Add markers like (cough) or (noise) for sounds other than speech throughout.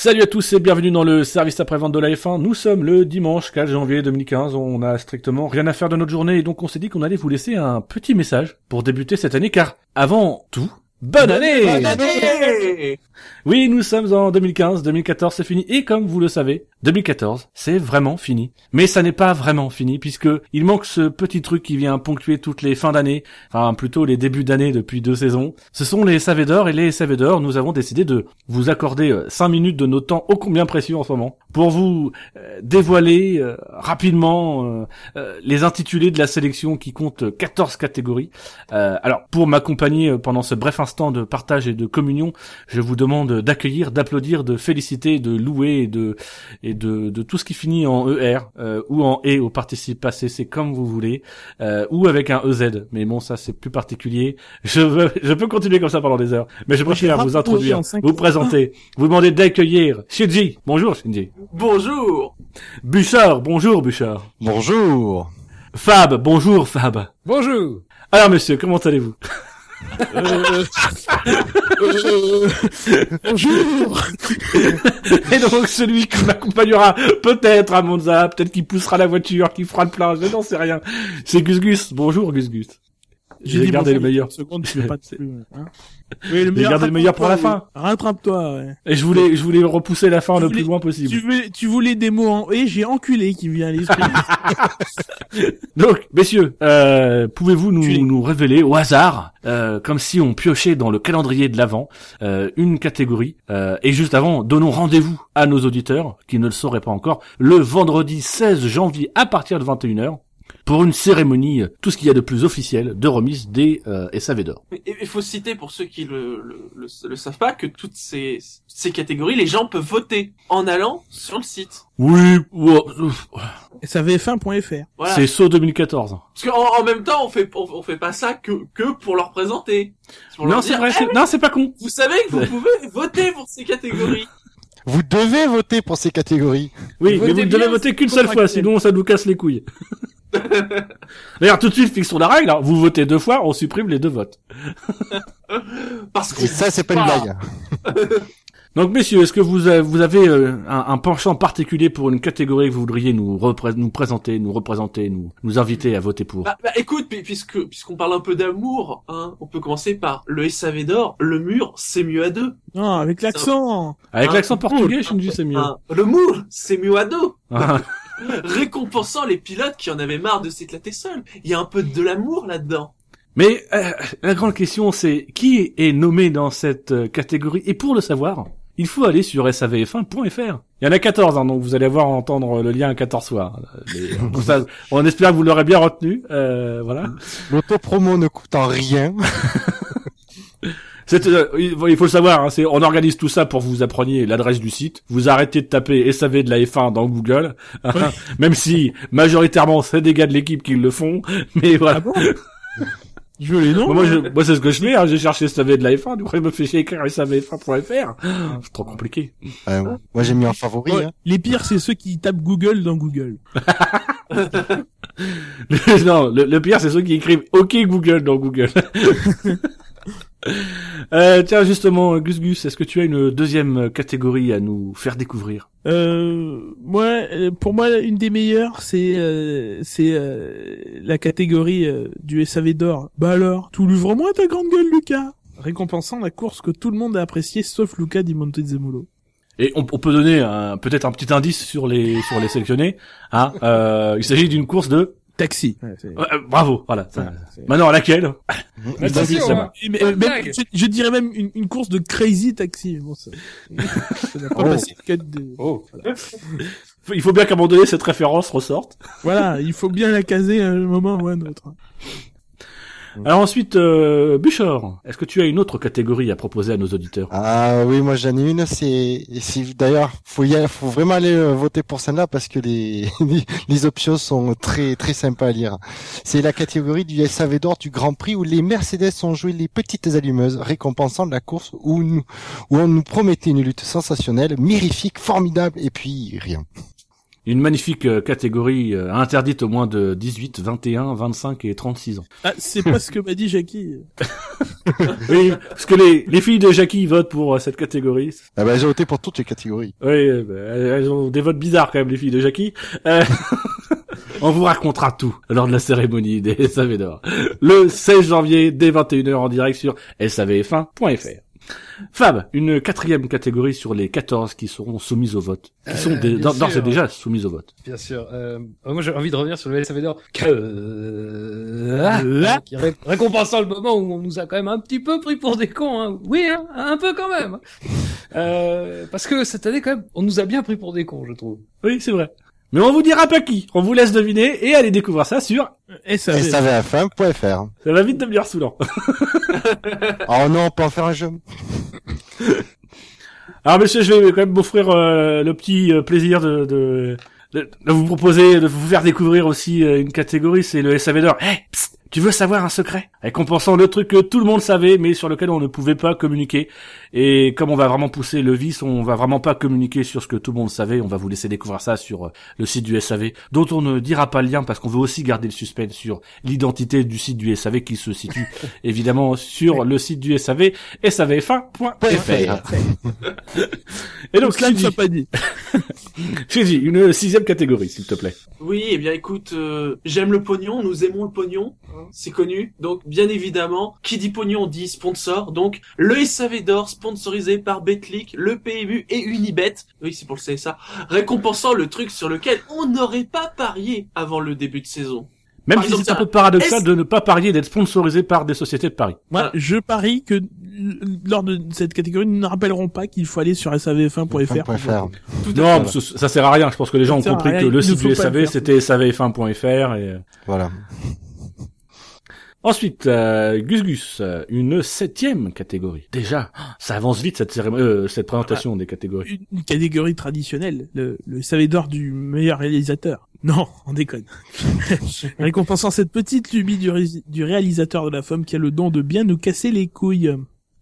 Salut à tous et bienvenue dans le service après-vente de la F1. Nous sommes le dimanche 4 janvier 2015. On a strictement rien à faire de notre journée et donc on s'est dit qu'on allait vous laisser un petit message pour débuter cette année car avant tout, bonne année! Bonne année Oui, nous sommes en 2015, 2014 c'est fini et comme vous le savez, 2014 c'est vraiment fini. Mais ça n'est pas vraiment fini puisque il manque ce petit truc qui vient ponctuer toutes les fins d'année, enfin plutôt les débuts d'année depuis deux saisons. Ce sont les SAV d'or et les d'or, nous avons décidé de vous accorder 5 minutes de notre temps ô combien précieux en ce moment pour vous euh, dévoiler euh, rapidement euh, euh, les intitulés de la sélection qui compte 14 catégories. Euh, alors pour m'accompagner pendant ce bref instant de partage et de communion, je vous demande d'accueillir, d'applaudir, de féliciter, de louer et de et de, de tout ce qui finit en ER euh, ou en E au participe passé, c'est comme vous voulez, euh, ou avec un EZ. Mais bon, ça c'est plus particulier. Je veux, je peux continuer comme ça pendant des heures, mais je préfère vous introduire, vous présenter, vous demander d'accueillir Shinji. Bonjour Shinji. Bonjour Bouchard, bonjour Bouchard. Bonjour. Fab, bonjour Fab. Bonjour. Alors monsieur, comment allez-vous? Euh, euh, bonjour. Et donc celui qui m'accompagnera peut-être à Monza, peut-être qui poussera la voiture, qui fera le plein, je n'en sais rien. C'est Gus Gus. Bonjour Gus Gus. J'ai gardé le meilleur. Seconde, tu pas (laughs) plus, hein. Oui, le J'ai gardé le meilleur pour la fin. Rattrape-toi, ouais. Et je voulais, je voulais repousser la fin Tu le voulais- plus loin Tu possible. voulais, tu voulais des mots en et j'ai enculé qui vient à l'esprit. (laughs) Donc, messieurs, euh, pouvez-vous nous, Tu- nous révéler au hasard, euh, comme si on piochait dans le calendrier de l'avant, euh, une catégorie euh, Et juste avant, donnons rendez-vous à nos auditeurs, qui ne le sauraient pas encore, le vendredi 16 janvier à partir de 21h, pour une cérémonie, euh, tout ce qu'il y a de plus officiel, de remise des euh, SAV d'or. Mais Il faut citer pour ceux qui le, le, le, le savent pas que toutes ces, ces catégories, les gens peuvent voter en allant sur le site. Oui, ouais, ouf, SAVF1.fr. Voilà. c'est saut 2014. Parce qu'en en même temps, on fait on, on fait pas ça que que pour leur présenter. Pour Non, c'est vrai, Eh, non, c'est pas con. Vous savez que vous (laughs) pouvez voter pour ces catégories. Vous devez voter pour ces catégories. Oui, Votez mais vous ne devez voter qu'une seule fois, sinon ça nous casse les couilles. (laughs) (laughs) D'ailleurs, tout de suite, fixons la règle. hein. Vous votez deux fois, on supprime les deux votes. (laughs) Parce que Et ça, c'est pas une blague. (laughs) Donc, messieurs, est-ce que vous avez, vous avez euh, un, un penchant particulier pour une catégorie que vous voudriez nous, repré- nous présenter, nous représenter, nous, nous inviter à voter pour? Bah, bah, écoute, puisque puisqu'on parle un peu d'amour, hein, on peut commencer par le SAV d'or. Le mur, c'est mieux à deux. Non, avec l'accent. Avec un- l'accent portugais, je me dis c'est mieux. Hein, le mur, c'est mieux à deux. (laughs) Récompensant les pilotes qui en avaient marre de s'éclater seuls. Il y a un peu de l'amour là-dedans. Mais euh, la grande question, c'est qui est nommé dans cette euh, catégorie? Et pour le savoir, il faut aller sur savf1.fr. Il y en a 14, hein, donc vous allez voir entendre le lien 14 fois. Mais, euh, (laughs) pour ça, on espère que vous l'aurez bien retenu. Euh, voilà. L'autopromo ne coûte en rien. (laughs) C'est, euh, il faut le savoir, hein, c'est, on organise tout ça pour que vous appreniez l'adresse du site. Vous arrêtez de taper SAV de la F1 dans Google, hein, (laughs) même si majoritairement c'est des gars de l'équipe qui le font. (laughs) Mais Ah voilà. bon? Je veux les noms. moi, je, moi, c'est ce que je fais. Hein, j'ai cherché SAV de la F1, du coup, il me fait chier écrire SAV1.fr. (gasps) C'est trop compliqué. Euh, moi, j'ai mis en favori. Ouais, hein. Les pires, c'est ceux qui tapent Google dans Google. (laughs) non, le, le pire, c'est ceux qui écrivent OK Google dans Google. (laughs) euh, tiens, justement, Gus Gus, est-ce que tu as une deuxième catégorie à nous faire découvrir? Euh, moi, euh, pour moi, une des meilleures, c'est euh, c'est euh, la catégorie euh, du SAV d'or. Bah alors, tout l'ouvre-moi ta grande gueule, Lucas. Récompensant la course que tout le monde a appréciée, sauf Luca Di Montezemolo. Et on, on peut donner peut-être un petit indice sur les sur les sélectionnés. Hein? Euh, il s'agit d'une course de. Taxi. Ouais, Euh, euh, bravo, voilà. ça- ouais, c'est- Maintenant, laquelle (laughs) Taxi, ça hein. même- blague. je, je dirais même une, une course de crazy taxi. Bon, ça, (laughs) ça n'a pas Oh. passé le cut de... Oh. Il faut bien qu'à un moment donné cette référence ressorte. Voilà, il faut bien la caser à un moment ou à un autre. Alors ensuite, euh, Bouchard, est-ce que tu as une autre catégorie à proposer à nos auditeurs? Ah oui, moi j'en ai une. C'est, c'est d'ailleurs, faut y aller- faut vraiment aller euh, voter pour celle-là parce que (laughs) les les options sont très très sympas à lire. C'est la catégorie du SAV d'or du Grand Prix où les Mercedes ont joué les petites allumeuses, récompensant la course où nous où on nous promettait une lutte sensationnelle, mirifique, formidable et puis rien. Une magnifique euh, catégorie euh, interdite aux moins de 18, 21, 25 et 36 ans. Ah, c'est pas ce que m'a dit Jackie. (laughs) Oui, parce que les, les filles de Jackie votent pour euh, cette catégorie. Ah bah, j'ai voté pour toutes les catégories. Oui, euh, bah, elles ont des votes bizarres quand même, les filles de Jackie. Euh, (laughs) on vous racontera tout lors de la cérémonie des SAV d'or. Le 16 janvier, dès 21h en direct sur savf1.fr. Fab, une quatrième catégorie sur les 14 qui seront soumises au vote. Qui sont Euh, d'ores et déjà soumises au vote. Bien sûr. Euh, moi, j'ai envie de revenir sur le SAV d'or. Euh, ah, qui ré- récompensant le moment où on nous a quand même un petit peu pris pour des cons. Hein. Oui, hein, un peu quand même. Euh, parce que cette année, quand même, on nous a bien pris pour des cons, je trouve. Oui, c'est vrai. Mais on vous dira pas qui. On vous laisse deviner et allez découvrir ça sur... SAV. SAVF1.fr. Ça va vite devenir saoulant. (laughs) Oh non, on peut en faire un jeu. (laughs) Alors monsieur, je vais quand même m'offrir euh, le petit euh, plaisir de, de, de, de vous proposer, de vous faire découvrir aussi euh, une catégorie, c'est le SAV d'or. Hey, psst, tu veux savoir un secret? Récompensant le truc que tout le monde savait, mais sur lequel on ne pouvait pas communiquer. Et comme on va vraiment pousser le vice, on va vraiment pas communiquer sur ce que tout le monde savait. On va vous laisser découvrir ça sur euh, le site du SAV, dont on ne dira pas le lien parce qu'on veut aussi garder le suspense sur l'identité du site du SAV qui se situe (laughs) évidemment sur le site du SAV, savf1.fr. (laughs) Et donc, cela ne soit pas dit. (laughs) Shinji, une sixième catégorie, s'il te plaît. Oui, eh bien écoute, euh, j'aime le pognon, nous aimons le pognon, c'est connu. Donc bien évidemment, qui dit pognon dit sponsor. Donc le SAV d'or sponsorisé par Betclic, le PMU et Unibet. Oui, c'est pour le CSA, récompensant le truc sur lequel on n'aurait pas parié avant le début de saison. Même Par si c'est un peu paradoxal de ne pas parier d'être sponsorisé par des sociétés de paris. Moi, je parie que l- lors de cette catégorie, nous ne rappellerons pas qu'il faut aller sur savf1.fr. pour .fr. voter. Tout à Non, ça, ça sert à rien. Je pense que les gens ont compris que le site du SAV faire. c'était savf1.fr et euh, Voilà. Ensuite euh, Gus Gus, euh, une septième catégorie. Déjà, ça avance vite cette cérémonie, euh, cette présentation des catégories. Une catégorie traditionnelle, le, le SAV d'or du meilleur réalisateur. Non, on déconne. (laughs) Récompensant cette petite lubie du, ré- du réalisateur de la femme qui a le don de bien nous casser les couilles.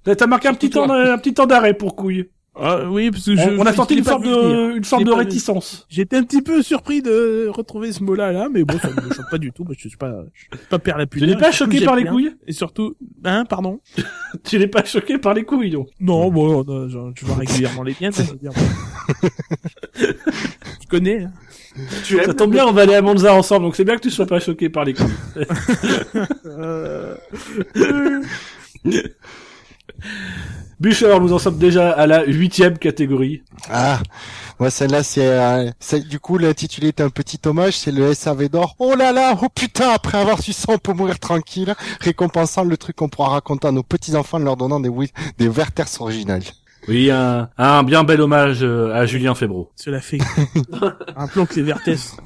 T'as marqué un petit temps, un petit temps d'arrêt pour couille. Ah, oui, parce que On, je, on a senti une forme de, une forme de réticence. J'étais un petit peu surpris de retrouver ce mot-là, là, mais bon, ça me choque pas du tout, parce que je suis pas, je suis pas père la Tu n'es pas choqué par les couilles Et surtout, hein, pardon? (laughs) Tu n'es pas choqué par les couilles, donc. Non, bon, non, je, je vois régulièrement les miennes, ça veut dire. (laughs) tu connais, hein. Tu aimes Ça tombe bien, on va aller à Monza ensemble, donc c'est bien que tu sois pas choqué par les couilles. (laughs) Bûcher, nous en sommes déjà à la huitième catégorie. Ah, moi celle-là c'est, euh, c'est- du coup l'intitulé est un petit hommage, c'est le SAV d'or. Oh là là, oh putain, après avoir su ça, on peut mourir tranquille, récompensant le truc qu'on pourra raconter à nos petits enfants en leur donnant des des Werthers originales. Oui, un, un bien bel hommage euh, à Julien Febro. cela fait. (laughs) Rappelons que les Vertès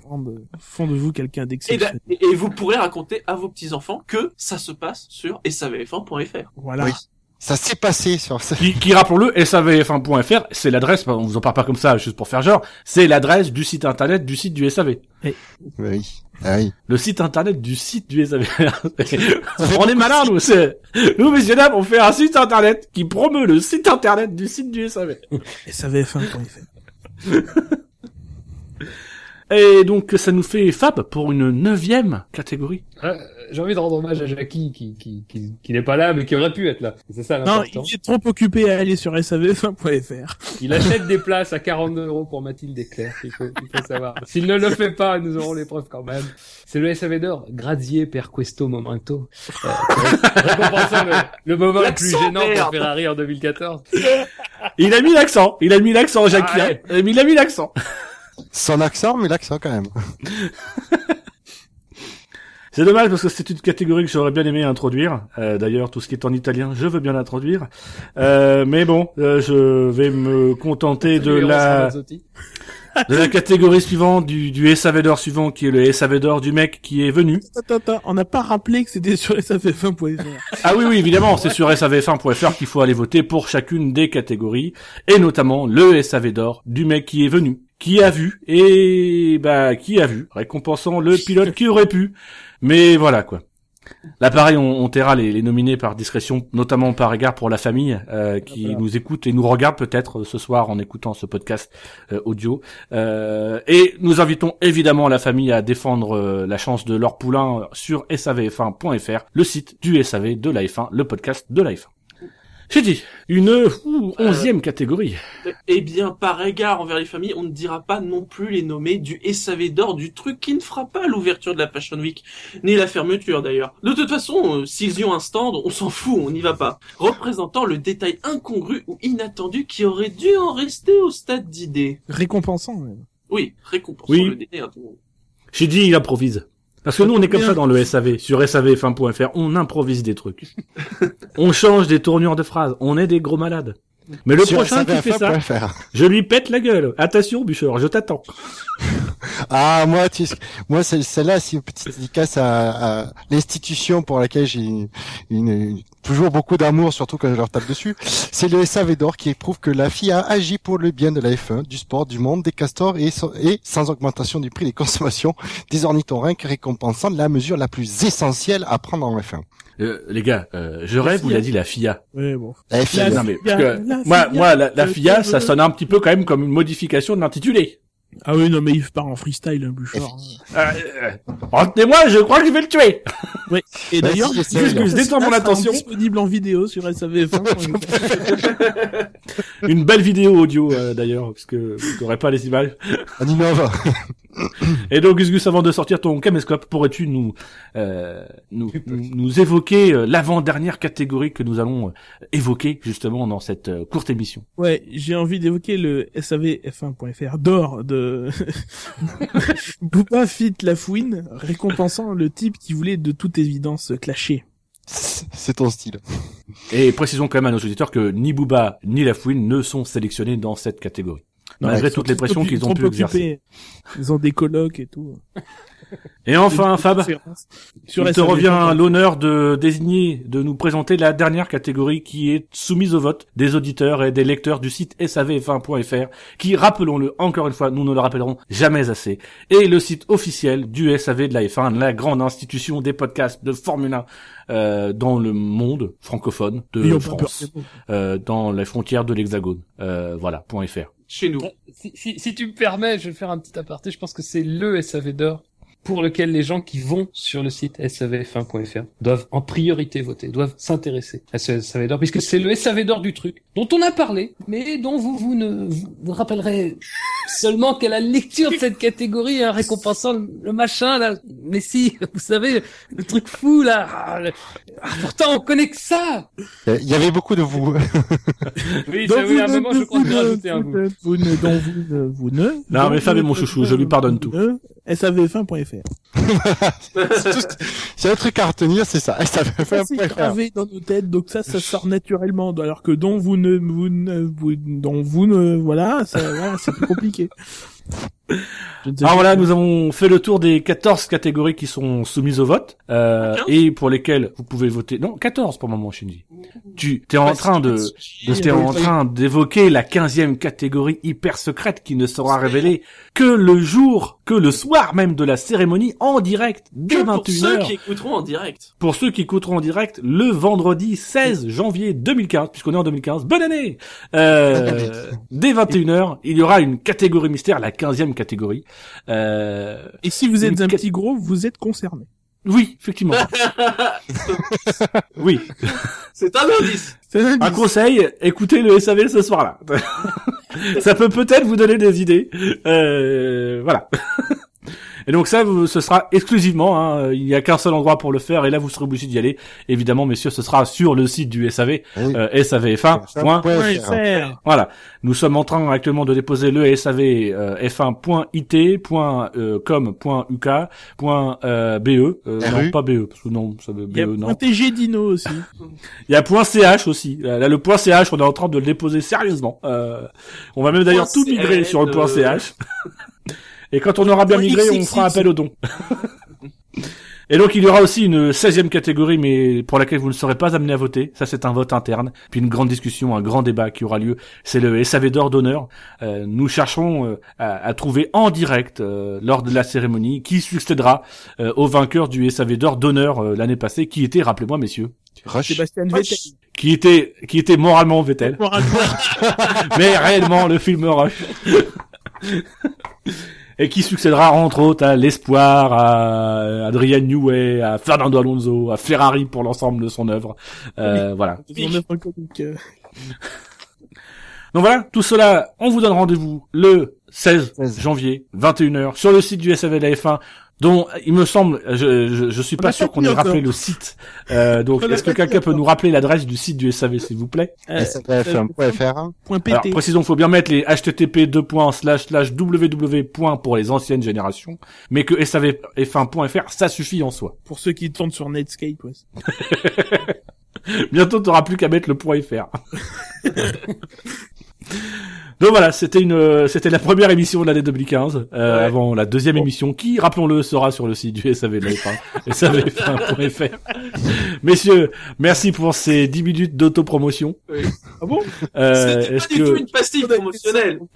font de, vous quelqu'un et, d'a- d'exceptionnel. et vous pourrez raconter à vos petits-enfants que ça se passe sur savf1.fr. Voilà. Oui. Ça s'est passé sur ce... Qui, qui rappelons-le, savf1.fr, c'est l'adresse, on vous en parle pas comme ça, juste pour faire genre, c'est l'adresse du site internet du site du SAV. Oui. Ah oui. Le site internet du site du SAV. on est malins, nous, c'est, nous, messieurs dames, on fait un site internet qui promeut le site internet du site du SAV. SAVF1.fr. (laughs) Et donc, ça nous fait Fab pour une neuvième catégorie. Euh, J'ai envie de rendre hommage à Jackie qui, qui, qui, qui n'est pas là mais qui aurait pu être là. C'est ça Non, l'important. il est trop occupé à aller sur savf1.fr. Il achète des places à 42 euros pour Mathilde et Claire, il faut, il faut savoir. S'il ne le fait pas, nous aurons les preuves quand même. C'est le SAV d'or, grazie per questo momento. Euh, récompensant le, le moment le plus gênant pour merde. Ferrari en 2014. Il a mis l'accent, il a mis l'accent, Jacques. Ah ouais. hein. Il a mis l'accent. Son accent, mais l'accent quand même. (laughs) C'est dommage parce que c'est une catégorie que j'aurais bien aimé introduire. Euh, D'ailleurs, tout ce qui est en italien, je veux bien l'introduire. Euh, mais bon, euh, je vais me contenter de la (laughs) de la catégorie suivante du, du SAV d'or suivant, qui est le SAV d'or du mec qui est venu. Attends, attends, on n'a pas rappelé que c'était sur savf1.fr. (laughs) Ah oui, oui, évidemment, c'est sur savf1.fr qu'il faut aller voter pour chacune des catégories, et notamment le SAV d'or du mec qui est venu, qui a vu, et bah qui a vu, récompensant le (laughs) pilote qui aurait pu. Mais voilà quoi. Là, pareil, on, on taira les, les nominés par discrétion, notamment par égard pour la famille euh, qui Voilà. nous écoute et nous regarde peut-être euh, ce soir en écoutant ce podcast euh, audio. Euh, et nous invitons évidemment la famille à défendre la chance de leur poulain sur savf1.fr, le site du SAV de la F1, le podcast de la F1. J'ai dit, une ouh, onzième catégorie. Eh bien, par égard envers les familles, on ne dira pas non plus les nommer du SAV d'or, du truc qui ne fera pas l'ouverture de la Fashion Week, ni la fermeture d'ailleurs. De toute façon, euh, s'ils y ont un stand, on s'en fout, on n'y va pas. Représentant le détail incongru ou inattendu qui aurait dû en rester au stade d'idée. Récompensant, même. Oui, récompensant Oui. le délai. tout le monde. J'ai dit, il improvise. Parce que Ça nous, on est comme bien. ça dans le SAV, sur savf1.fr, on improvise des trucs. (laughs) on change des tournures de phrases, on est des gros malades. Mais le Sur prochain qui fait ça, SAVF1.fr. je lui pète la gueule. Attention, Bûcheur, je t'attends. (laughs) Ah, moi, tu moi, celle- celle-là, c'est une petite dédicace à, à l'institution pour laquelle j'ai une, une- toujours beaucoup d'amour, surtout quand je leur tape dessus. C'est le SAV d'or qui prouve que la FIA agit pour le bien de la F1, du sport, du monde, des castors et, sans- et sans augmentation du prix des consommations des ornithorynques récompensant la mesure la plus essentielle à prendre en F1. Euh, les gars, euh, je rêve, vous l'a dit la FIA. Ouais, bon. La FIA, La non mais, FIA, parce que, la moi, moi, la, la je FIA, ça sonne un petit peu quand même comme une modification de l'intitulé. Ah oui, non, mais il part en freestyle. Euh, euh, Retenez-moi, je crois que je vais le tuer. Et Vas-y, d'ailleurs. Gus, Gus, détends mon attention. disponible en vidéo sur SAVF1. Une belle vidéo audio euh, d'ailleurs, parce que vous n'aurez pas les images. on innove. Et donc, Gus Gus, avant de sortir ton caméscope, pourrais-tu nous, euh, nous, nous, évoquer euh, l'avant-dernière catégorie que nous allons euh, évoquer justement dans cette euh, courte émission? Ouais, j'ai envie d'évoquer le SAVF1.fr d'or de (laughs) Booba Fit Lafouine, récompensant le type qui voulait de toute évidence clasher. C'est ton style. Et précisons quand même à nos auditeurs que ni Booba ni Lafouine ne sont sélectionnés dans cette catégorie. Malgré toutes les pressions qu'ils ont pu exercer. Ils ont des colloques et tout. Et enfin, Fab, Sur il te SAVF1. revient l'honneur de désigner, de nous présenter la dernière catégorie qui est soumise au vote des auditeurs et des lecteurs du site savf1.fr, qui, rappelons-le encore une fois, nous ne le rappellerons jamais assez, est le site officiel du SAV de la F1, la grande institution des podcasts de Formule 1 euh, dans le monde francophone de France, euh, dans les frontières de l'Hexagone. Euh, voilà, .fr. Chez nous. Si, si, tu me permets, je vais faire un petit aparté. Je pense que c'est le SAV d'or pour lequel les gens qui vont sur le site savf1.fr doivent en priorité voter, doivent s'intéresser à ce SAV d'or, puisque c'est le SAV d'or du truc, dont on a parlé, mais dont vous vous ne vous rappellerez seulement qu'à la lecture de cette catégorie, hein, récompensant le, le machin, là. Mais si, (laughs) vous savez, le truc fou, là. Ah, le- ah, pourtant, on connaît que ça! Il y avait beaucoup de vous. (laughs) Oui, ça, à un moment, je crois que j'ai rajouté un vous vous ne, dont vous ne, vous ne. Non, mais est mon chouchou, je lui pardonne tout. ne- SAVF1.fr. (laughs) C'est un truc à retenir, c'est ça. Ça fait Ça, un c'est point gravé dans nos têtes, donc ça, ça sort naturellement. Alors que dont vous ne, vous ne, vous, dont vous ne, voilà, ça, voilà, c'est plus compliqué. Je ne sais Alors voilà, nous avons fait le tour des 14 catégories qui sont soumises au vote, euh, et pour lesquelles vous pouvez voter. Non, 14 pour le moment, Shinji. Tu, t'es en train de, t'es en train d'évoquer la 15e catégorie hyper secrète qui ne sera révélée que le jour, que le soir même de la cérémonie en direct, dès Que pour ceux 21h. qui écouteront en direct. Pour ceux qui écouteront en direct le vendredi 16 janvier 2015, puisqu'on est en 2015, bonne année euh, Dès 21h, il y aura une catégorie mystère, la 15e catégorie. Euh, Et si vous êtes Une un ca- petit gros, vous êtes concerné. oui, effectivement. (laughs) oui. C'est un indice. Un Un conseil, écoutez le SAV ce soir-là. (laughs) ça peut peut-être vous donner des idées. Euh, voilà. (laughs) Et donc ça, vous- ce sera exclusivement, hein, il n'y a qu'un seul endroit pour le faire, et là vous serez obligé d'y aller. Évidemment, messieurs, ce sera sur le site du SAV, Oui. euh, savf1. Ouais, .fr. Voilà. Nous sommes en train actuellement de déposer le SAV euh, f1.it.com.uk.be. Euh, non, pas BE, parce que non, ça veut Il y a BE, non. un TG Dino aussi. (laughs) Il y a point .ch aussi. Là, là, le point .ch, on est en train de le déposer sérieusement. Euh, on va même d'ailleurs Point tout migrer sur le point euh, .ch. (laughs) Et quand on aura bien migré, on fera appel aux dons. Et donc il y aura aussi une 16e catégorie, mais pour laquelle vous ne serez pas amené à voter. Ça c'est un vote interne. Puis une grande discussion, un grand débat qui aura lieu. C'est le SAV d'or d'honneur. Euh, nous cherchons euh, à, à trouver en direct euh, lors de la cérémonie qui succédera euh, au vainqueur du SAV d'or d'honneur euh, l'année passée, qui était, rappelez-moi messieurs, Rush. Sébastien Vettel. qui était qui était moralement Vettel, Moralement. (laughs) mais réellement le film Rush. (laughs) Et qui succédera entre autres à l'espoir, à Adrian Newey, à Fernando Alonso, à Ferrari pour l'ensemble de son œuvre. Euh, voilà. (laughs) Donc voilà, tout cela, on vous donne rendez-vous le 16 16. janvier, 21h, sur le site du SAV de la F1, dont il me semble, je, je, je suis pas sûr qu'on ait rappelé le site. Euh, donc est-ce que quelqu'un peut nous rappeler l'adresse du site du SAV, s'il vous plaît Euh, SAVF1.fr. Point Alors, précisons, faut bien mettre les http www pour les anciennes générations, mais que savf1.fr, ça suffit en soi. Pour ceux qui tournent sur Netscape, ouais. (laughs) Bientôt, t'auras plus qu'à mettre le point .fr. (laughs) Donc voilà, c'était une, euh, c'était la première émission de l'année 2015, euh, Ouais. avant la deuxième émission qui, rappelons-le, sera sur le site du SAV de la F1, savf1.fr. Messieurs, merci pour ces 10 minutes d'autopromotion. Oui. Ah bon? Euh, C'était pas du que tout une pastille promotionnelle. (laughs)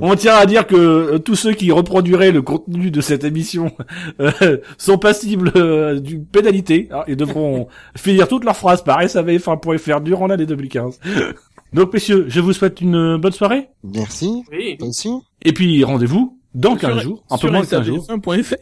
on tient à dire que euh, tous ceux qui reproduiraient le contenu de cette émission euh, (laughs) sont passibles euh, d'une pénalité hein, et devront (laughs) finir toutes leurs phrases par savf1.fr durant l'année 2015. Donc messieurs, je vous souhaite une euh, bonne soirée Merci. Oui. Aussi. et puis rendez-vous dans 15 Sur- jours, un peu moins de 15 jours. SAVF1.fr.